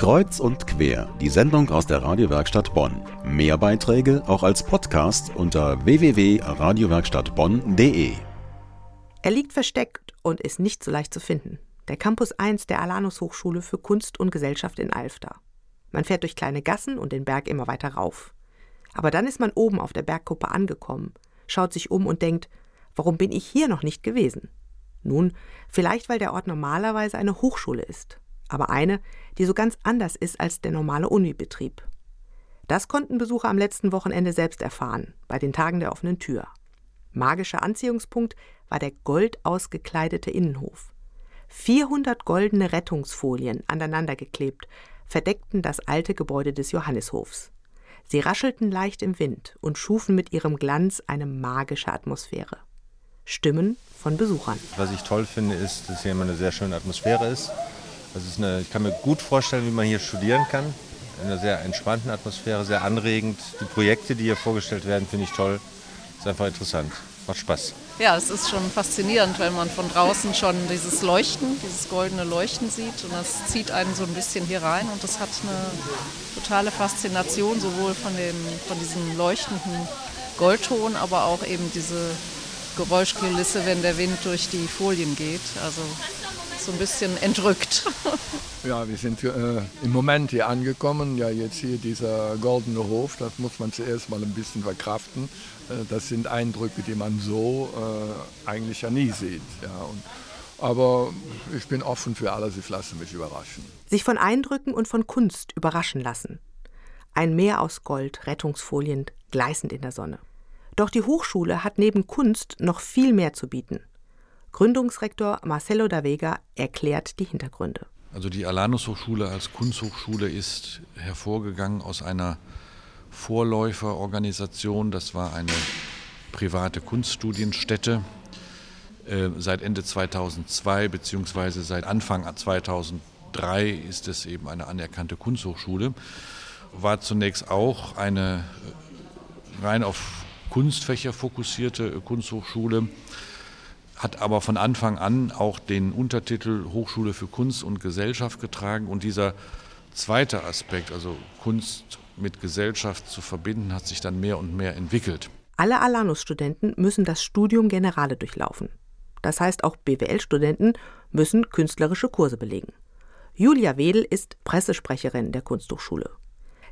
Kreuz und quer, die Sendung aus der Radiowerkstatt Bonn. Mehr Beiträge auch als Podcast unter www.radiowerkstattbonn.de. Er liegt versteckt und ist nicht so leicht zu finden. Der Campus 1 der Alanus Hochschule für Kunst und Gesellschaft in Alfter. Man fährt durch kleine Gassen und den Berg immer weiter rauf. Aber dann ist man oben auf der Bergkuppe angekommen, schaut sich um und denkt, warum bin ich hier noch nicht gewesen? Nun, vielleicht weil der Ort normalerweise eine Hochschule ist aber eine, die so ganz anders ist als der normale Unibetrieb. Das konnten Besucher am letzten Wochenende selbst erfahren, bei den Tagen der offenen Tür. Magischer Anziehungspunkt war der gold ausgekleidete Innenhof. 400 goldene Rettungsfolien, aneinandergeklebt, verdeckten das alte Gebäude des Johannishofs. Sie raschelten leicht im Wind und schufen mit ihrem Glanz eine magische Atmosphäre. Stimmen von Besuchern. Was ich toll finde, ist, dass hier immer eine sehr schöne Atmosphäre ist. Also eine, ich kann mir gut vorstellen, wie man hier studieren kann. In einer sehr entspannten Atmosphäre, sehr anregend. Die Projekte, die hier vorgestellt werden, finde ich toll. Ist einfach interessant. Macht Spaß. Ja, es ist schon faszinierend, wenn man von draußen schon dieses Leuchten, dieses goldene Leuchten sieht. Und das zieht einen so ein bisschen hier rein. Und das hat eine totale Faszination, sowohl von, dem, von diesem leuchtenden Goldton, aber auch eben diese Geräuschkulisse, wenn der Wind durch die Folien geht. Also so ein bisschen entrückt. Ja, wir sind äh, im Moment hier angekommen. Ja, jetzt hier dieser goldene Hof, das muss man zuerst mal ein bisschen verkraften. Äh, das sind Eindrücke, die man so äh, eigentlich ja nie sieht. Ja, und, aber ich bin offen für alles, ich lasse mich überraschen. Sich von Eindrücken und von Kunst überraschen lassen. Ein Meer aus Gold, Rettungsfolien, gleißend in der Sonne. Doch die Hochschule hat neben Kunst noch viel mehr zu bieten. Gründungsrektor Marcelo da Vega erklärt die Hintergründe. Also die Alanus Hochschule als Kunsthochschule ist hervorgegangen aus einer Vorläuferorganisation. Das war eine private Kunststudienstätte. Äh, seit Ende 2002 bzw. seit Anfang 2003 ist es eben eine anerkannte Kunsthochschule. War zunächst auch eine rein auf Kunstfächer fokussierte Kunsthochschule hat aber von Anfang an auch den Untertitel Hochschule für Kunst und Gesellschaft getragen. Und dieser zweite Aspekt, also Kunst mit Gesellschaft zu verbinden, hat sich dann mehr und mehr entwickelt. Alle Alanus-Studenten müssen das Studium Generale durchlaufen. Das heißt, auch BWL-Studenten müssen künstlerische Kurse belegen. Julia Wedel ist Pressesprecherin der Kunsthochschule.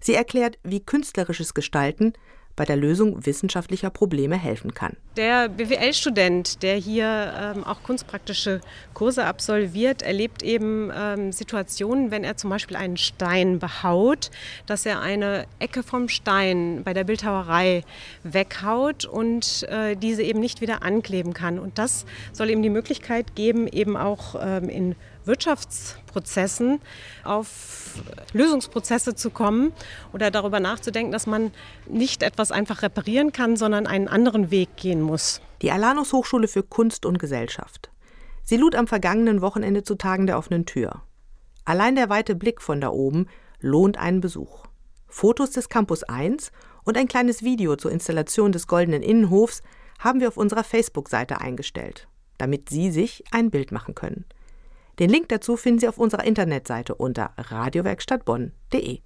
Sie erklärt, wie künstlerisches Gestalten bei der Lösung wissenschaftlicher Probleme helfen kann. Der BWL-Student, der hier ähm, auch kunstpraktische Kurse absolviert, erlebt eben ähm, Situationen, wenn er zum Beispiel einen Stein behaut, dass er eine Ecke vom Stein bei der Bildhauerei weghaut und äh, diese eben nicht wieder ankleben kann. Und das soll ihm die Möglichkeit geben, eben auch ähm, in Wirtschaftsprozessen auf Lösungsprozesse zu kommen oder darüber nachzudenken, dass man nicht etwas einfach reparieren kann, sondern einen anderen Weg gehen muss. Die Alanus Hochschule für Kunst und Gesellschaft. Sie lud am vergangenen Wochenende zu Tagen der offenen Tür. Allein der weite Blick von da oben lohnt einen Besuch. Fotos des Campus 1 und ein kleines Video zur Installation des goldenen Innenhofs haben wir auf unserer Facebook-Seite eingestellt, damit Sie sich ein Bild machen können. Den Link dazu finden Sie auf unserer Internetseite unter radiowerkstattbonn.de.